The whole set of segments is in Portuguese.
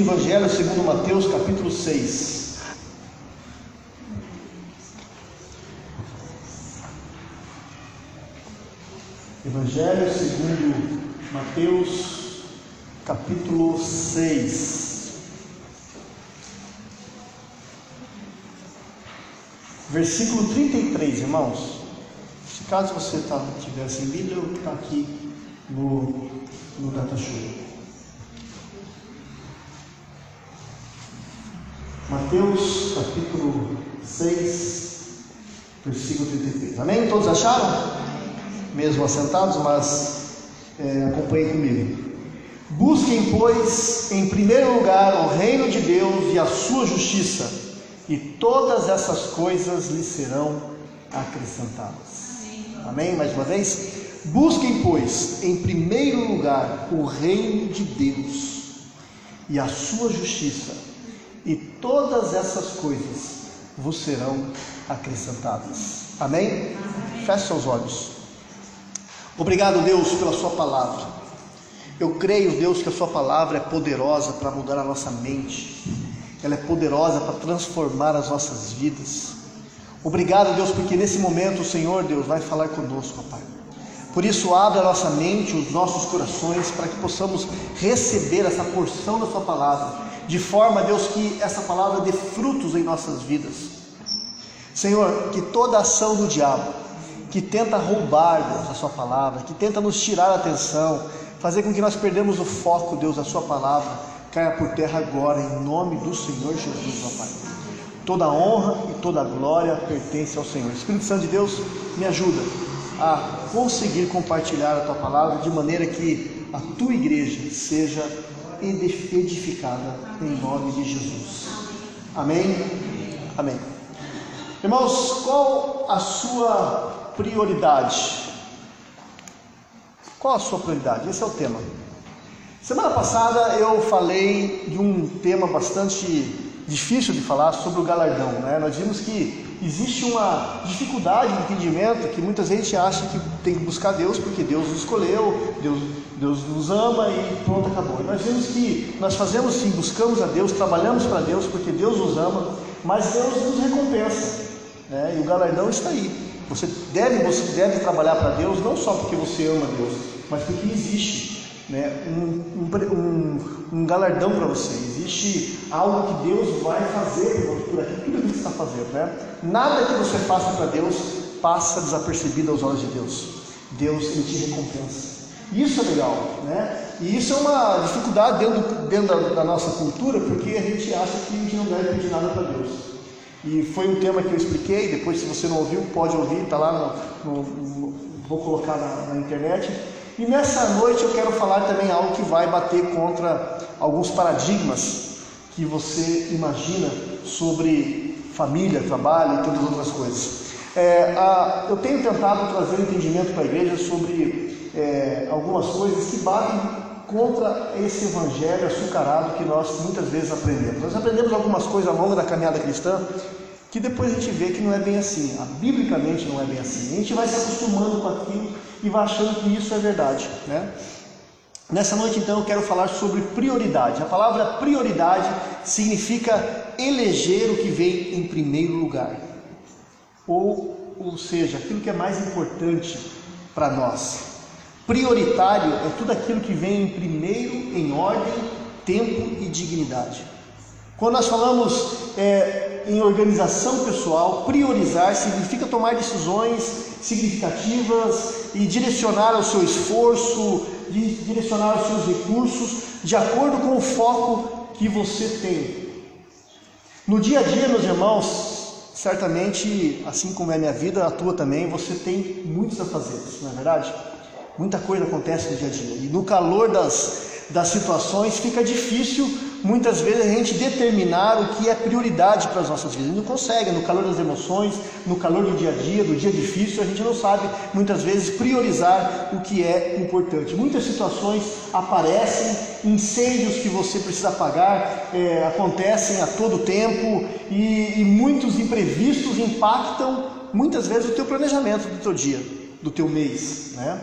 Evangelho segundo Mateus, capítulo 6. Evangelho segundo Mateus, capítulo 6. Versículo 33, irmãos. Se caso você tá, tiver sem Bíblia, está aqui no, no DataShow. Mateus capítulo 6, versículo 33. Amém? Todos acharam? Mesmo assentados, mas é, acompanhem comigo. Busquem, pois, em primeiro lugar o reino de Deus e a sua justiça, e todas essas coisas lhe serão acrescentadas. Amém? Mais uma vez. Busquem, pois, em primeiro lugar o reino de Deus e a sua justiça e todas essas coisas vos serão acrescentadas. Amém? Feche seus olhos. Obrigado, Deus, pela Sua palavra. Eu creio, Deus, que a Sua palavra é poderosa para mudar a nossa mente, ela é poderosa para transformar as nossas vidas. Obrigado, Deus, porque nesse momento o Senhor, Deus, vai falar conosco, Pai. Por isso, abre a nossa mente, os nossos corações, para que possamos receber essa porção da Sua palavra de forma, Deus, que essa palavra dê frutos em nossas vidas. Senhor, que toda ação do diabo que tenta roubar, Deus, a Sua palavra, que tenta nos tirar a atenção, fazer com que nós perdemos o foco, Deus, da Sua palavra, caia por terra agora, em nome do Senhor Jesus, meu Pai. Toda honra e toda glória pertence ao Senhor. Espírito Santo de Deus, me ajuda a conseguir compartilhar a Tua palavra de maneira que a Tua igreja seja edificada em nome de Jesus. Amém? Amém. Irmãos, qual a sua prioridade? Qual a sua prioridade? Esse é o tema. Semana passada eu falei de um tema bastante difícil de falar sobre o galardão. Né? Nós vimos que existe uma dificuldade de entendimento que muitas vezes a gente acha que tem que buscar Deus porque Deus nos escolheu, Deus, Deus nos ama e pronto, acabou. E nós vimos que nós fazemos sim, buscamos a Deus, trabalhamos para Deus porque Deus nos ama, mas Deus nos recompensa. Né? E o galardão está aí. Você deve, você deve trabalhar para Deus não só porque você ama Deus, mas porque existe né, um, um, um galardão para você, existe algo que Deus vai fazer por aquilo, tudo que você está fazendo. Né? Nada que você faça para Deus passa desapercebido aos olhos de Deus. Deus ele te recompensa. Isso é legal, né? E isso é uma dificuldade dentro, dentro da, da, nossa cultura, porque a gente acha que a gente não deve pedir nada para Deus. E foi um tema que eu expliquei, depois se você não ouviu, pode ouvir, está lá no, no, no, vou colocar na, na internet. E nessa noite eu quero falar também algo que vai bater contra alguns paradigmas que você imagina sobre família, trabalho e todas as outras coisas. É, a, eu tenho tentado trazer um entendimento para a igreja sobre é, algumas coisas que batem contra esse evangelho açucarado que nós muitas vezes aprendemos. Nós aprendemos algumas coisas ao longo da caminhada cristã que depois a gente vê que não é bem assim, ah, biblicamente não é bem assim. A gente vai se acostumando com aquilo e vai achando que isso é verdade, né? Nessa noite então eu quero falar sobre prioridade. A palavra prioridade significa eleger o que vem em primeiro lugar. Ou, ou seja, aquilo que é mais importante para nós. Prioritário é tudo aquilo que vem em primeiro em ordem, tempo e dignidade. Quando nós falamos é, em organização pessoal, priorizar significa tomar decisões significativas e direcionar o seu esforço, direcionar os seus recursos de acordo com o foco que você tem. No dia a dia, meus irmãos, certamente, assim como é a minha vida, a tua também, você tem muitos a fazer, não é verdade? Muita coisa acontece no dia a dia. E no calor das, das situações fica difícil muitas vezes a gente determinar o que é prioridade para as nossas vidas. A gente não consegue, no calor das emoções, no calor do dia a dia, do dia difícil, a gente não sabe muitas vezes priorizar o que é importante. Muitas situações aparecem, incêndios que você precisa apagar é, acontecem a todo tempo e, e muitos imprevistos impactam muitas vezes o teu planejamento do teu dia, do teu mês, né?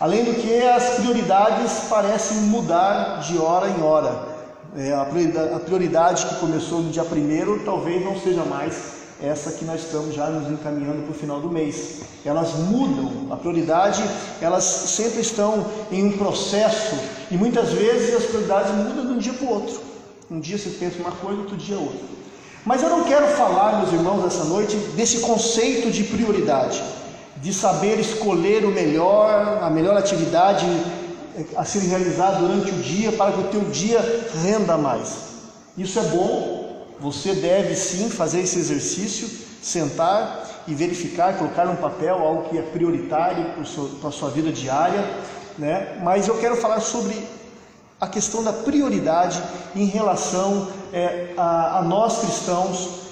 Além do que as prioridades parecem mudar de hora em hora. É, a prioridade que começou no dia primeiro talvez não seja mais essa que nós estamos já nos encaminhando para o final do mês. Elas mudam, a prioridade, elas sempre estão em um processo e muitas vezes as prioridades mudam de um dia para o outro. Um dia você pensa uma coisa, outro dia outra. Mas eu não quero falar, meus irmãos, essa noite desse conceito de prioridade, de saber escolher o melhor, a melhor atividade a ser realizada durante o dia para que o teu dia renda mais. Isso é bom, você deve sim fazer esse exercício, sentar e verificar, colocar no papel algo que é prioritário para a sua vida diária, né? Mas eu quero falar sobre a questão da prioridade em relação é, a, a nós cristãos,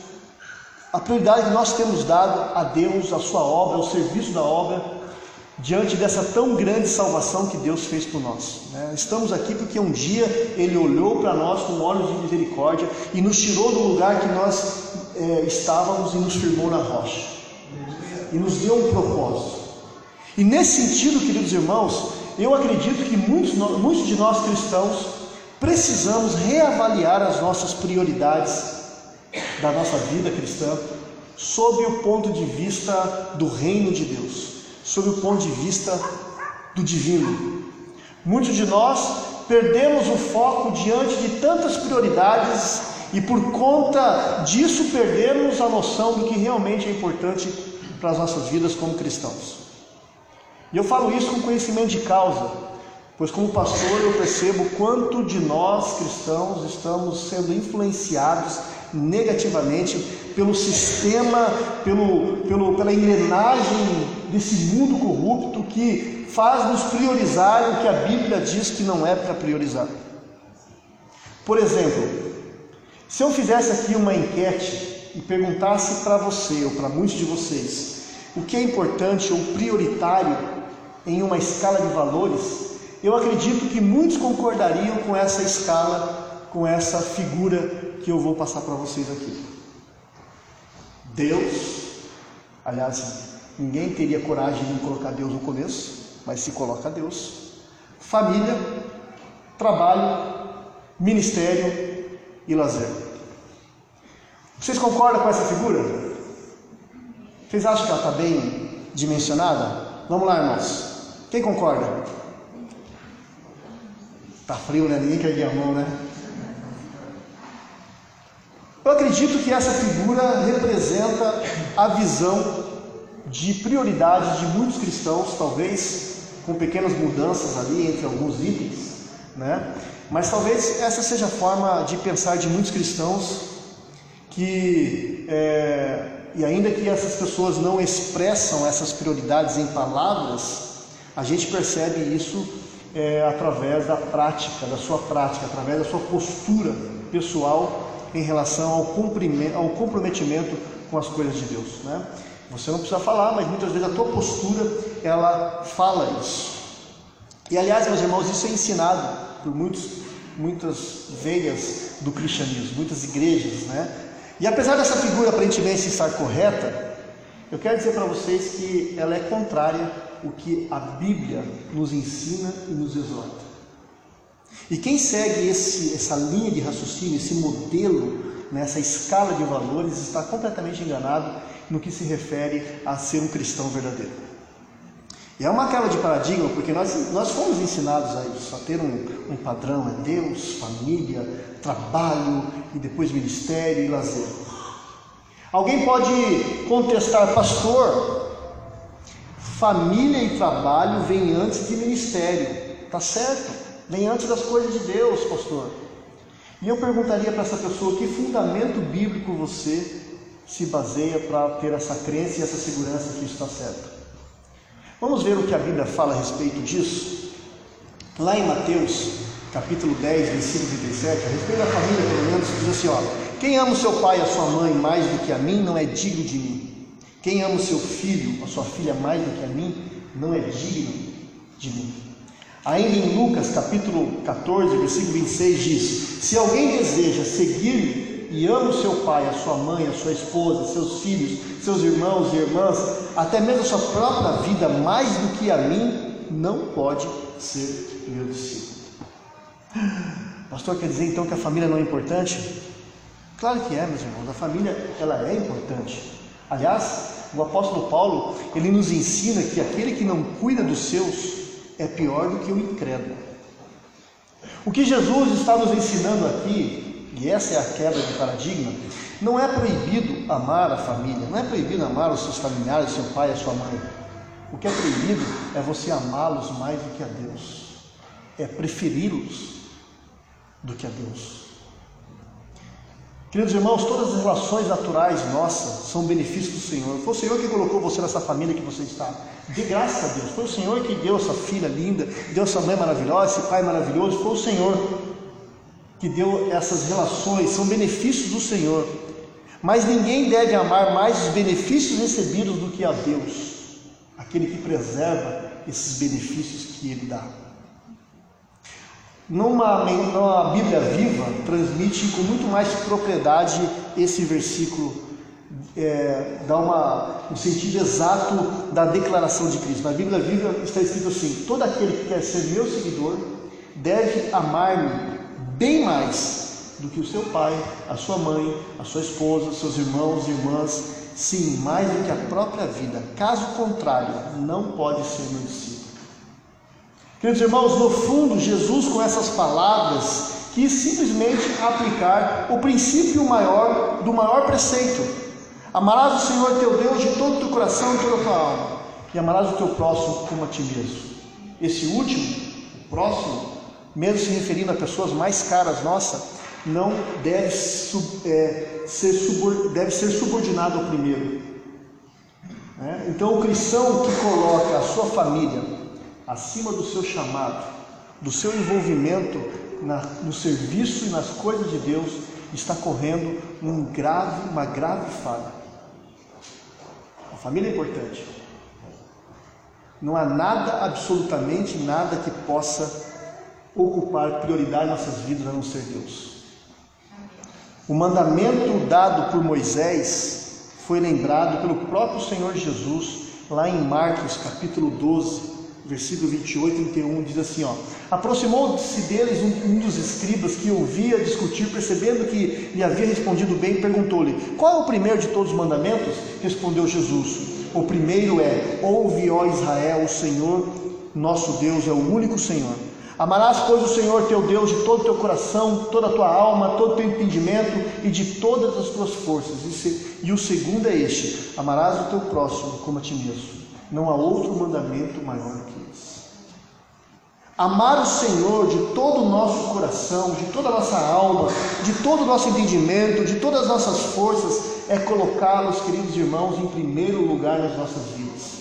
a prioridade que nós temos dado a Deus, a sua obra, ao serviço da obra diante dessa tão grande salvação que Deus fez por nós. Né? Estamos aqui porque um dia Ele olhou para nós com olhos de misericórdia e nos tirou do lugar que nós é, estávamos e nos firmou na rocha. E nos deu um propósito. E nesse sentido, queridos irmãos, eu acredito que muitos, muitos de nós cristãos precisamos reavaliar as nossas prioridades da nossa vida cristã sob o ponto de vista do reino de Deus sob o ponto de vista do divino. Muitos de nós perdemos o foco diante de tantas prioridades e por conta disso perdemos a noção do que realmente é importante para as nossas vidas como cristãos. E eu falo isso com conhecimento de causa, pois como pastor eu percebo quanto de nós cristãos estamos sendo influenciados negativamente pelo sistema, pelo, pelo, pela engrenagem desse mundo corrupto que faz nos priorizar o que a Bíblia diz que não é para priorizar. Por exemplo, se eu fizesse aqui uma enquete e perguntasse para você ou para muitos de vocês o que é importante ou prioritário em uma escala de valores, eu acredito que muitos concordariam com essa escala, com essa figura que eu vou passar para vocês aqui. Deus, aliás, Ninguém teria coragem de colocar Deus no começo, mas se coloca Deus. Família, trabalho, ministério e lazer. Vocês concordam com essa figura? Vocês acham que ela está bem dimensionada? Vamos lá, irmãos. Quem concorda? Tá frio, né? Ninguém quer ir a mão, né? Eu acredito que essa figura representa a visão de prioridade de muitos cristãos, talvez com pequenas mudanças ali entre alguns itens, né? Mas talvez essa seja a forma de pensar de muitos cristãos que, é, e ainda que essas pessoas não expressam essas prioridades em palavras, a gente percebe isso é, através da prática, da sua prática, através da sua postura pessoal em relação ao, ao comprometimento com as coisas de Deus, né? Você não precisa falar, mas muitas vezes a tua postura ela fala isso. E aliás, meus irmãos, isso é ensinado por muitos, muitas veias do cristianismo, muitas igrejas, né? E apesar dessa figura aparentemente estar correta, eu quero dizer para vocês que ela é contrária ao que a Bíblia nos ensina e nos exorta. E quem segue esse, essa linha de raciocínio, esse modelo, nessa escala de valores, está completamente enganado no que se refere a ser um cristão verdadeiro. E é uma quebra de paradigma, porque nós, nós fomos ensinados a isso, a ter um, um padrão, é Deus, família, trabalho e depois ministério e lazer. Alguém pode contestar, pastor, família e trabalho vem antes de ministério, tá certo? Vem antes das coisas de Deus, pastor. E eu perguntaria para essa pessoa que fundamento bíblico você se baseia para ter essa crença e essa segurança que isso está certo. Vamos ver o que a Bíblia fala a respeito disso? Lá em Mateus, capítulo 10, versículo 37, a respeito da família, pelo menos, diz assim: ó, quem ama o seu pai e a sua mãe mais do que a mim não é digno de mim. Quem ama o seu filho, a sua filha mais do que a mim, não é digno de mim. Ainda em Lucas capítulo 14, versículo 26 diz: Se alguém deseja seguir e ama o seu pai, a sua mãe, a sua esposa, seus filhos, seus irmãos e irmãs, até mesmo a sua própria vida mais do que a mim, não pode ser meu discípulo. Pastor, quer dizer então que a família não é importante? Claro que é, meus irmãos, a família ela é importante. Aliás, o apóstolo Paulo, ele nos ensina que aquele que não cuida dos seus é pior do que o incrédulo. O que Jesus está nos ensinando aqui, e essa é a quebra de paradigma, não é proibido amar a família, não é proibido amar os seus familiares, seu pai, a sua mãe. O que é proibido é você amá-los mais do que a Deus, é preferi-los do que a Deus. Queridos irmãos, todas as relações naturais nossas são benefícios do Senhor. Foi o Senhor que colocou você nessa família que você está. De graça a Deus. Foi o Senhor que deu essa filha linda, deu essa mãe maravilhosa, esse pai maravilhoso. Foi o Senhor que deu essas relações. São benefícios do Senhor. Mas ninguém deve amar mais os benefícios recebidos do que a Deus, aquele que preserva esses benefícios que Ele dá. Numa, numa Bíblia viva, transmite com muito mais propriedade esse versículo, é, dá uma, um sentido exato da declaração de Cristo. Na Bíblia viva está escrito assim: todo aquele que quer ser meu seguidor deve amar-me bem mais do que o seu pai, a sua mãe, a sua esposa, seus irmãos irmãs, sim, mais do que a própria vida. Caso contrário, não pode ser meu discípulo. Queridos irmãos, no fundo, Jesus, com essas palavras, quis simplesmente aplicar o princípio maior do maior preceito: amarás o Senhor teu Deus de todo o teu coração e toda a tua alma, e amarás o teu próximo como a ti mesmo. Esse último, o próximo, mesmo se referindo a pessoas mais caras nossa, não deve, é, ser, deve ser subordinado ao primeiro. É? Então, o cristão que coloca a sua família acima do seu chamado, do seu envolvimento na, no serviço e nas coisas de Deus, está correndo um grave, uma grave falha. A família é importante. Não há nada, absolutamente nada que possa ocupar prioridade nossas vidas a não ser Deus. O mandamento dado por Moisés foi lembrado pelo próprio Senhor Jesus lá em Marcos capítulo 12, versículo 28 e 31 diz assim: ó, Aproximou-se deles um, um, dos escribas que ouvia discutir, percebendo que lhe havia respondido bem, perguntou-lhe: Qual é o primeiro de todos os mandamentos? Respondeu Jesus: O primeiro é: Ouve, ó Israel, o Senhor nosso Deus é o único Senhor. Amarás, pois, o Senhor teu Deus de todo o teu coração, toda a tua alma, todo o teu entendimento e de todas as tuas forças. E, se, e o segundo é este: amarás o teu próximo como a ti mesmo. Não há outro mandamento maior que esse. Amar o Senhor de todo o nosso coração, de toda a nossa alma, de todo o nosso entendimento, de todas as nossas forças, é colocá-los, queridos irmãos, em primeiro lugar nas nossas vidas.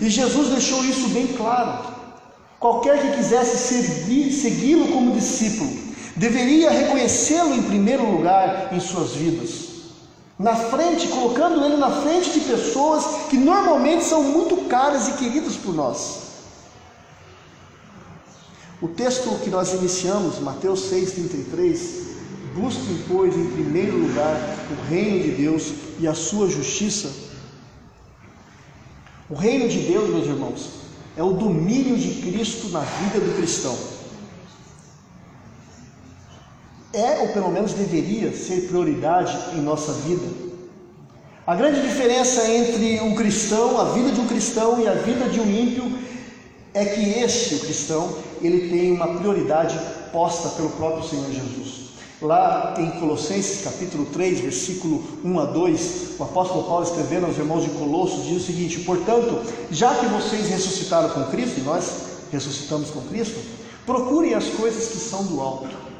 E Jesus deixou isso bem claro. Qualquer que quisesse segui-lo como discípulo, deveria reconhecê-lo em primeiro lugar em suas vidas na frente, colocando ele na frente de pessoas que normalmente são muito caras e queridas por nós. O texto que nós iniciamos, Mateus 6,33, busquem, pois, em primeiro lugar o reino de Deus e a sua justiça. O reino de Deus, meus irmãos, é o domínio de Cristo na vida do cristão. É, ou pelo menos deveria ser prioridade em nossa vida. A grande diferença entre um cristão, a vida de um cristão e a vida de um ímpio é que este, o cristão, ele tem uma prioridade posta pelo próprio Senhor Jesus. Lá em Colossenses capítulo 3, versículo 1 a 2, o apóstolo Paulo escrevendo aos irmãos de Colossos diz o seguinte: Portanto, já que vocês ressuscitaram com Cristo, e nós ressuscitamos com Cristo, procurem as coisas que são do alto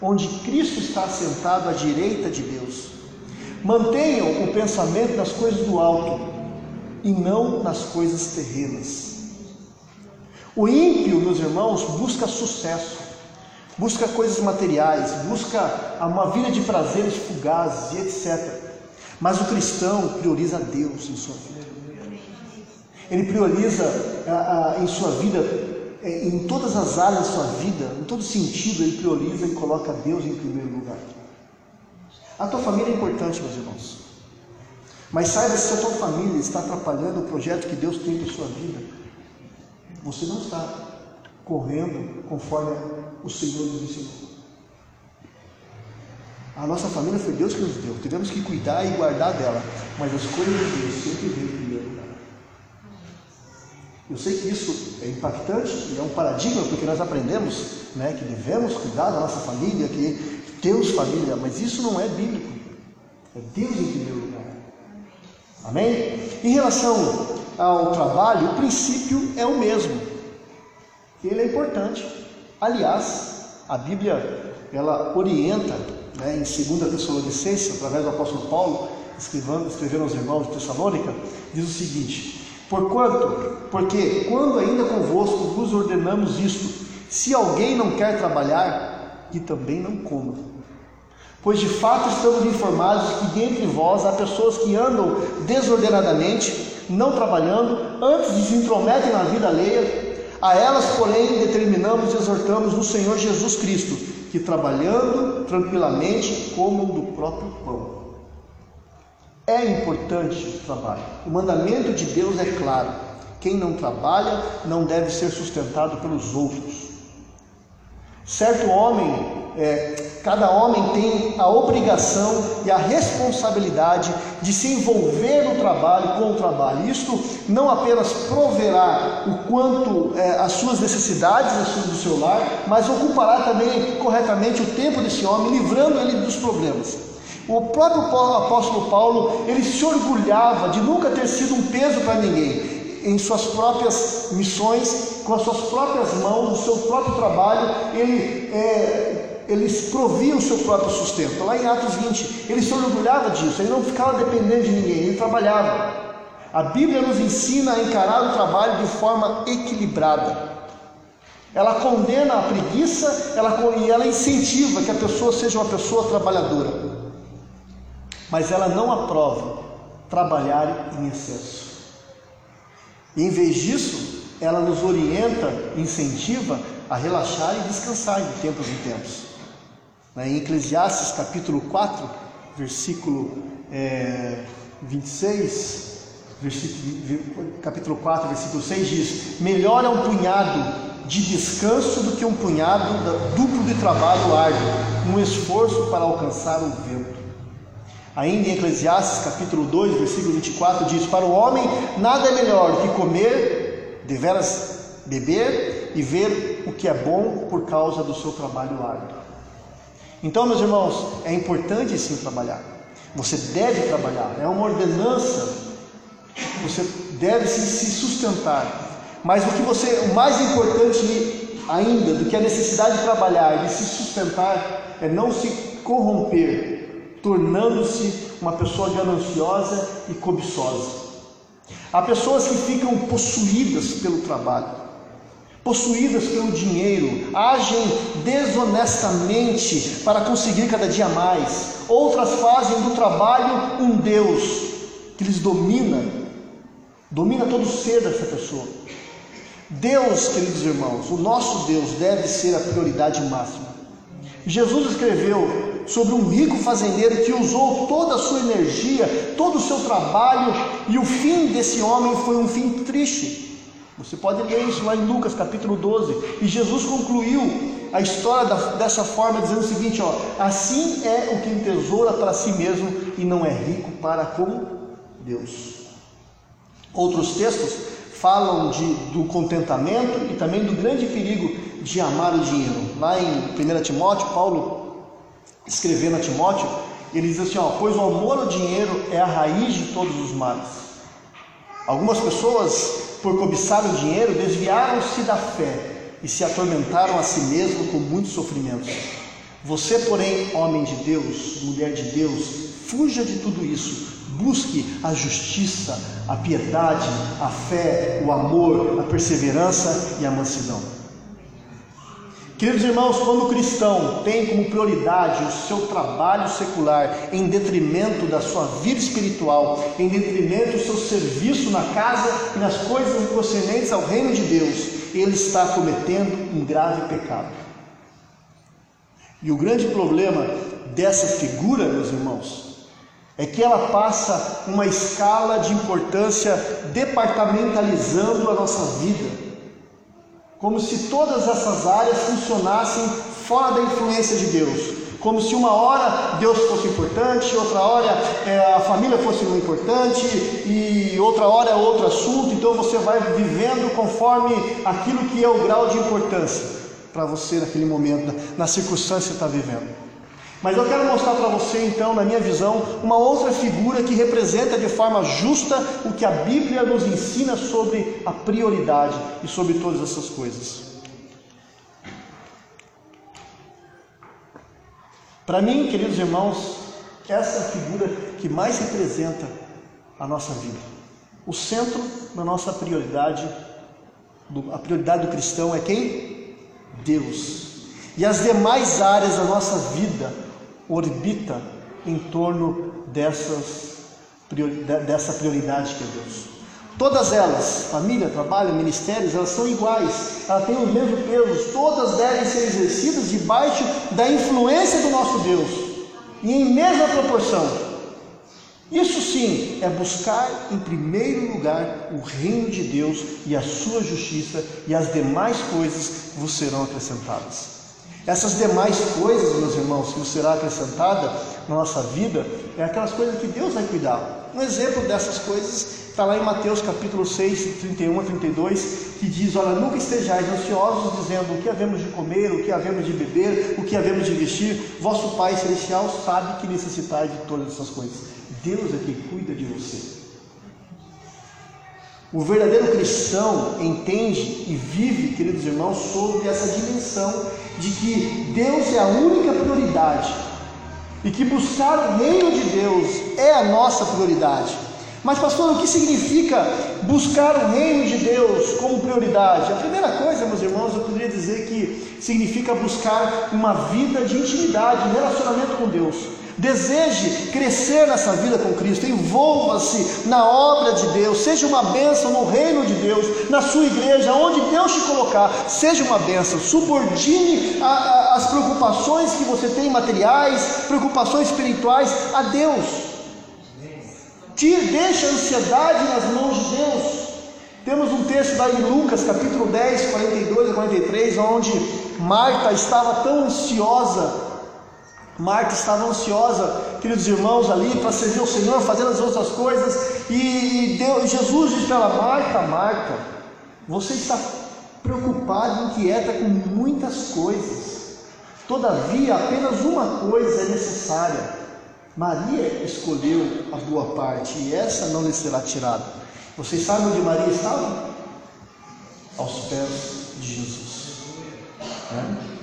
onde Cristo está sentado à direita de Deus. Mantenham o pensamento nas coisas do alto e não nas coisas terrenas. O ímpio, meus irmãos, busca sucesso, busca coisas materiais, busca uma vida de prazeres fugazes e etc. Mas o cristão prioriza Deus em sua vida. Ele prioriza a, a, em sua vida em todas as áreas da sua vida, em todo sentido, ele prioriza e coloca Deus em primeiro lugar. A tua família é importante, meus irmãos. Mas saiba se a tua família está atrapalhando o projeto que Deus tem para a sua vida. Você não está correndo conforme o Senhor nos ensinou. A nossa família foi Deus que nos deu, tivemos que cuidar e guardar dela, mas as coisas de Deus sempre vêm. Eu sei que isso é impactante e é um paradigma, porque nós aprendemos né, que devemos cuidar da nossa família, que Deus família, mas isso não é bíblico. É Deus em primeiro lugar. Amém? Em relação ao trabalho, o princípio é o mesmo. Ele é importante. Aliás, a Bíblia ela orienta, né, em 2 Tessalonicenses, através do apóstolo Paulo, escrevendo, escrevendo aos irmãos de Tessalônica, diz o seguinte: Porquanto, porque quando ainda convosco vos ordenamos isto, se alguém não quer trabalhar, que também não coma. Pois de fato estamos informados que dentre vós há pessoas que andam desordenadamente, não trabalhando, antes de se intrometem na vida alheia. A elas, porém, determinamos e exortamos no Senhor Jesus Cristo, que trabalhando tranquilamente comam do próprio pão. É importante o trabalho. O mandamento de Deus é claro: quem não trabalha não deve ser sustentado pelos outros. Certo homem, é, cada homem tem a obrigação e a responsabilidade de se envolver no trabalho, com o trabalho. Isto não apenas proverá o quanto é, as suas necessidades do seu lar, mas ocupará também corretamente o tempo desse homem, livrando ele dos problemas. O próprio apóstolo Paulo, ele se orgulhava de nunca ter sido um peso para ninguém em suas próprias missões, com as suas próprias mãos, no seu próprio trabalho, ele, é, ele provia o seu próprio sustento. Lá em Atos 20, ele se orgulhava disso, ele não ficava dependendo de ninguém, ele trabalhava. A Bíblia nos ensina a encarar o trabalho de forma equilibrada. Ela condena a preguiça ela, e ela incentiva que a pessoa seja uma pessoa trabalhadora. Mas ela não aprova trabalhar em excesso. E em vez disso, ela nos orienta, incentiva a relaxar e descansar de tempos em tempos. Né, em Eclesiastes capítulo 4, versículo é, 26, versículo, capítulo 4, versículo 6 diz: Melhor é um punhado de descanso do que um punhado duplo de trabalho árduo, um esforço para alcançar o vento. Ainda em Eclesiastes capítulo 2, versículo 24, diz: Para o homem nada é melhor que comer, deveras beber e ver o que é bom por causa do seu trabalho árduo. Então, meus irmãos, é importante sim trabalhar. Você deve trabalhar, é uma ordenança. Você deve se sustentar. Mas o que você, o mais importante ainda do que a necessidade de trabalhar de se sustentar é não se corromper tornando-se uma pessoa gananciosa e cobiçosa. Há pessoas que ficam possuídas pelo trabalho, possuídas pelo dinheiro, agem desonestamente para conseguir cada dia mais. Outras fazem do trabalho um Deus que lhes domina, domina todo o ser dessa pessoa. Deus, queridos irmãos, o nosso Deus deve ser a prioridade máxima. Jesus escreveu sobre um rico fazendeiro que usou toda a sua energia, todo o seu trabalho, e o fim desse homem foi um fim triste. Você pode ler isso lá em Lucas capítulo 12. E Jesus concluiu a história da, dessa forma, dizendo o seguinte: ó, assim é o que entesoura para si mesmo e não é rico para com Deus. Outros textos falam de, do contentamento e também do grande perigo de amar o dinheiro. Lá em 1 Timóteo, Paulo escrevendo a Timóteo, ele diz assim: ó, pois o amor ao dinheiro é a raiz de todos os males. Algumas pessoas, por cobiçar o dinheiro, desviaram-se da fé e se atormentaram a si mesmos com muitos sofrimentos. Você, porém, homem de Deus, mulher de Deus, fuja de tudo isso. Busque a justiça, a piedade, a fé, o amor, a perseverança e a mansidão. Queridos irmãos, quando o cristão tem como prioridade o seu trabalho secular em detrimento da sua vida espiritual, em detrimento do seu serviço na casa e nas coisas procedentes ao reino de Deus, ele está cometendo um grave pecado. E o grande problema dessa figura, meus irmãos, é que ela passa uma escala de importância departamentalizando a nossa vida como se todas essas áreas funcionassem fora da influência de Deus. Como se uma hora Deus fosse importante, outra hora é, a família fosse importante e outra hora é outro assunto. Então você vai vivendo conforme aquilo que é o grau de importância para você naquele momento, na circunstância que está vivendo. Mas eu quero mostrar para você, então, na minha visão, uma outra figura que representa de forma justa o que a Bíblia nos ensina sobre a prioridade e sobre todas essas coisas. Para mim, queridos irmãos, essa é a figura que mais representa a nossa vida. O centro da nossa prioridade, a prioridade do cristão é quem? Deus. E as demais áreas da nossa vida orbita em torno dessas, dessa prioridade que é Deus. Todas elas, família, trabalho, ministérios, elas são iguais, elas têm o mesmo peso, todas devem ser exercidas debaixo da influência do nosso Deus e em mesma proporção. Isso sim é buscar em primeiro lugar o reino de Deus e a sua justiça, e as demais coisas vos serão acrescentadas. Essas demais coisas, meus irmãos, que será acrescentada na nossa vida, é aquelas coisas que Deus vai cuidar. Um exemplo dessas coisas está lá em Mateus capítulo 6, 31 a 32, que diz: Olha, nunca estejais ansiosos, dizendo o que havemos de comer, o que havemos de beber, o que havemos de vestir. Vosso Pai Celestial sabe que necessitais de todas essas coisas. Deus é quem cuida de você. O verdadeiro cristão entende e vive, queridos irmãos, sobre essa dimensão de que Deus é a única prioridade e que buscar o reino de Deus é a nossa prioridade. Mas, pastor, o que significa buscar o reino de Deus como prioridade? A primeira coisa, meus irmãos, eu poderia dizer que significa buscar uma vida de intimidade, de relacionamento com Deus. Deseje crescer nessa vida com Cristo, envolva-se na obra de Deus, seja uma bênção no reino de Deus, na sua igreja, onde Deus te colocar, seja uma bênção. Subordine a, a, as preocupações que você tem materiais, preocupações espirituais a Deus. Tire, deixe a ansiedade nas mãos de Deus. Temos um texto da em Lucas, capítulo 10, 42 a 43, onde Marta estava tão ansiosa Marta estava ansiosa, queridos irmãos, ali para servir o Senhor, fazendo as outras coisas, e Deus, Jesus disse para ela: Marta, Marta, você está preocupada, inquieta com muitas coisas, todavia apenas uma coisa é necessária. Maria escolheu a boa parte, e essa não lhe será tirada. Vocês sabem onde Maria estava? Aos pés de Jesus. É?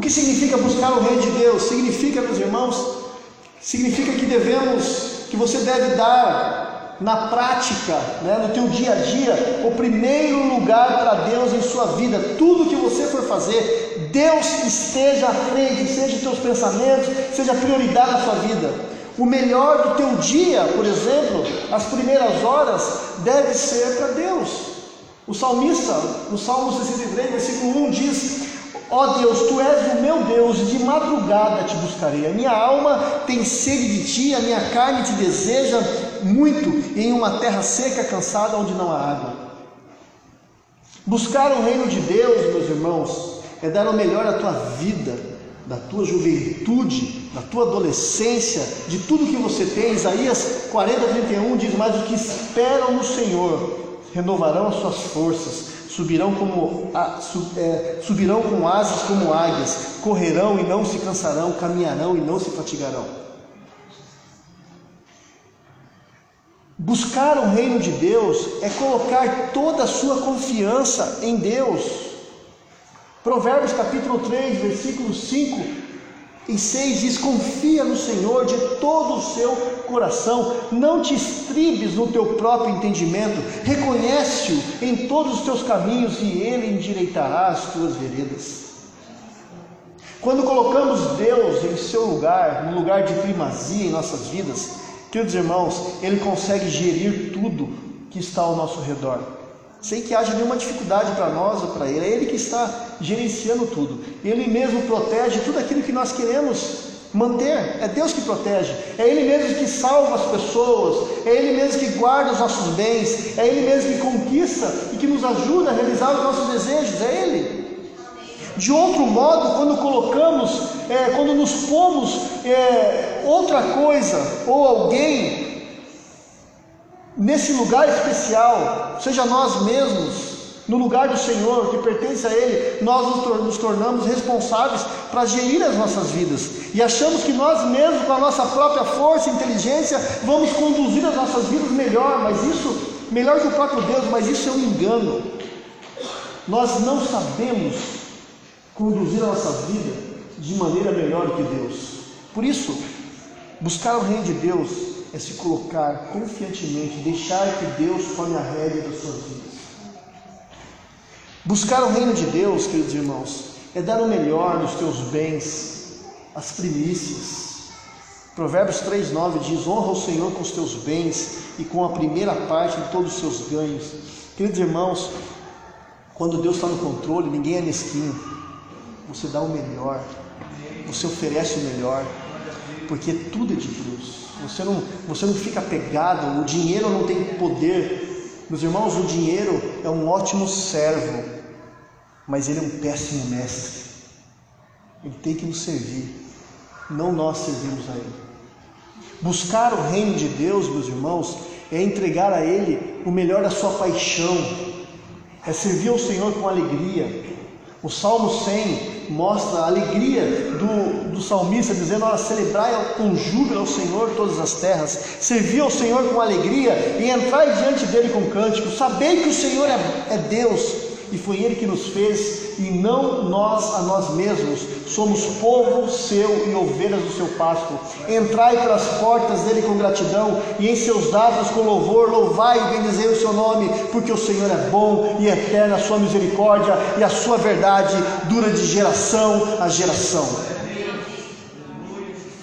O que significa buscar o reino de Deus? Significa, meus irmãos, significa que devemos, que você deve dar na prática, né, no teu dia a dia, o primeiro lugar para Deus em sua vida. Tudo que você for fazer, Deus esteja à frente, seja os teus pensamentos, seja prioridade da sua vida. O melhor do teu dia, por exemplo, as primeiras horas, deve ser para Deus. O salmista, no Salmo 63, versículo 1 diz: Ó Deus, tu és o meu Deus, de madrugada te buscarei. A minha alma tem sede de ti, a minha carne te deseja muito em uma terra seca, cansada, onde não há água. Buscar o reino de Deus, meus irmãos, é dar o melhor à tua vida, da tua juventude, da tua adolescência, de tudo que você tem. Isaías 40, 31 diz: Mas o que esperam no Senhor renovarão as suas forças subirão como é, subirão com asas como águias, correrão e não se cansarão, caminharão e não se fatigarão. Buscar o reino de Deus é colocar toda a sua confiança em Deus. Provérbios capítulo 3, versículo 5 e 6 diz: Confia no Senhor de todo o seu coração, não te estribes no teu próprio entendimento, reconhece-o em todos os teus caminhos e ele endireitará as tuas veredas. Quando colocamos Deus em seu lugar, no lugar de primazia em nossas vidas, queridos irmãos, Ele consegue gerir tudo que está ao nosso redor sem que haja nenhuma dificuldade para nós ou para Ele. É Ele que está gerenciando tudo. Ele mesmo protege tudo aquilo que nós queremos manter, é Deus que protege, é Ele mesmo que salva as pessoas, é Ele mesmo que guarda os nossos bens, é Ele mesmo que conquista e que nos ajuda a realizar os nossos desejos, é Ele. De outro modo, quando colocamos, é, quando nos pomos é, outra coisa ou alguém nesse lugar especial, seja nós mesmos, no lugar do Senhor, que pertence a Ele, nós nos tornamos responsáveis para gerir as nossas vidas e achamos que nós mesmos, com a nossa própria força e inteligência, vamos conduzir as nossas vidas melhor, mas isso, melhor que o próprio Deus, mas isso é um engano. Nós não sabemos conduzir a nossa vida de maneira melhor que Deus. Por isso, buscar o reino de Deus é se colocar confiantemente, deixar que Deus tome a rédea das suas vidas. Buscar o reino de Deus, queridos irmãos, é dar o melhor dos teus bens, as primícias. Provérbios 3,9 diz: Honra o Senhor com os teus bens e com a primeira parte de todos os seus ganhos. Queridos irmãos, quando Deus está no controle, ninguém é mesquinho você dá o melhor, você oferece o melhor, porque tudo é de Deus. Você não, você não fica pegado, o dinheiro não tem poder. Meus irmãos, o dinheiro é um ótimo servo, mas ele é um péssimo mestre. Ele tem que nos servir, não nós servimos a ele. Buscar o reino de Deus, meus irmãos, é entregar a Ele o melhor da sua paixão, é servir ao Senhor com alegria. O Salmo 100 mostra a alegria do, do salmista, dizendo: Olha, celebrai com júbilo ao Senhor todas as terras, servi ao Senhor com alegria e entrai diante dele com cântico. Sabei que o Senhor é, é Deus e foi Ele que nos fez, e não nós a nós mesmos. Somos povo seu e ovelhas do seu pasto. Entrai pelas portas dele com gratidão, e em seus dados com louvor, louvai e bendizei o seu nome, porque o Senhor é bom e eterna a sua misericórdia, e a sua verdade dura de geração a geração.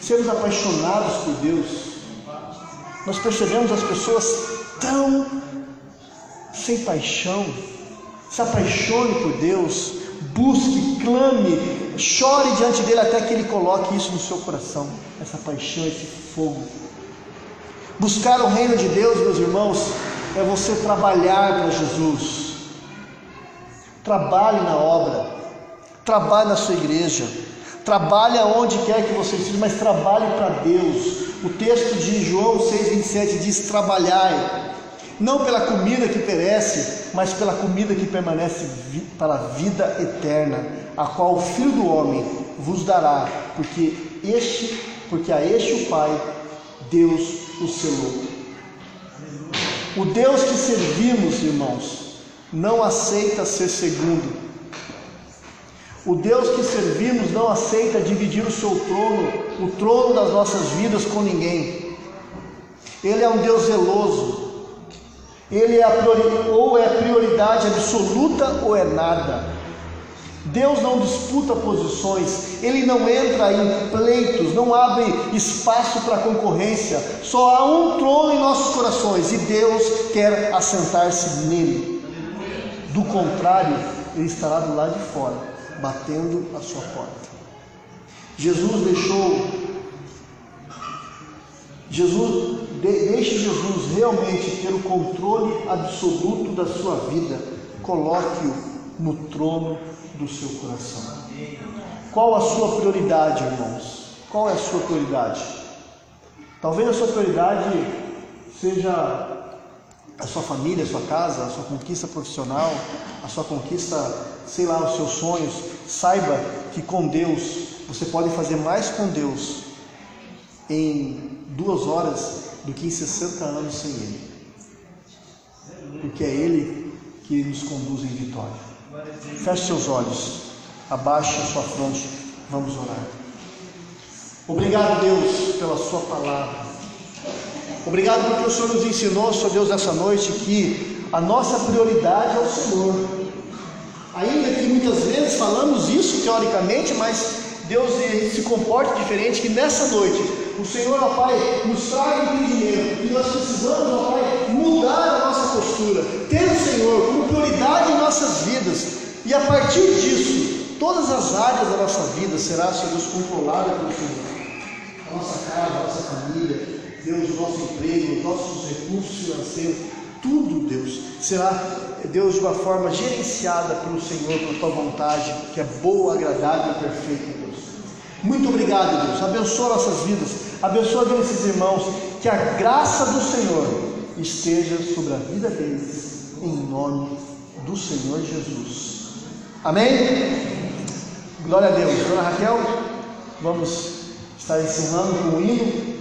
Sermos apaixonados por Deus, nós percebemos as pessoas tão sem paixão, se apaixone por Deus, busque, clame, chore diante dele até que ele coloque isso no seu coração, essa paixão, esse fogo. Buscar o reino de Deus, meus irmãos, é você trabalhar para Jesus. Trabalhe na obra, trabalhe na sua igreja, trabalhe aonde quer que você esteja, mas trabalhe para Deus. O texto de João 6,27 diz: trabalhai não pela comida que perece, mas pela comida que permanece para a vida eterna, a qual o Filho do Homem vos dará, porque este, porque a este o Pai Deus o selou. O Deus que servimos, irmãos, não aceita ser segundo. O Deus que servimos não aceita dividir o seu trono, o trono das nossas vidas com ninguém. Ele é um Deus zeloso, ele é priori... ou é prioridade absoluta ou é nada. Deus não disputa posições, Ele não entra em pleitos, não abre espaço para concorrência. Só há um trono em nossos corações e Deus quer assentar-se nele. Do contrário, Ele estará do lado de fora, batendo a sua porta. Jesus deixou Jesus, deixe Jesus realmente ter o controle absoluto da sua vida, coloque-o no trono do seu coração. Qual a sua prioridade, irmãos? Qual é a sua prioridade? Talvez a sua prioridade seja a sua família, a sua casa, a sua conquista profissional, a sua conquista, sei lá, os seus sonhos. Saiba que com Deus você pode fazer mais com Deus em duas horas do que em 60 anos sem Ele. Porque é Ele que nos conduz em vitória. Feche seus olhos, abaixe a sua fronte, vamos orar. Obrigado, Deus, pela Sua palavra. Obrigado porque o Senhor nos ensinou, Senhor Deus, nessa noite, que a nossa prioridade é o Senhor. Ainda que muitas vezes falamos isso teoricamente, mas Deus se comporta diferente, que nessa noite o Senhor, ó Pai, nos traga entendimento que nós precisamos, ó Pai, mudar a nossa postura, ter o Senhor como prioridade em nossas vidas, e a partir disso, todas as áreas da nossa vida será, Senhor Deus, controlada pelo Senhor. família, Deus, o nosso emprego, os nossos recursos financeiros, tudo, Deus, será, Deus, de uma forma gerenciada pelo Senhor, pela tua vontade, que é boa, agradável e perfeita, Deus. Muito obrigado, Deus. Abençoa nossas vidas, abençoa desses irmãos, que a graça do Senhor esteja sobre a vida deles, em nome do Senhor Jesus. Amém? Glória a Deus. Dona Raquel, vamos estar encerrando com o hino.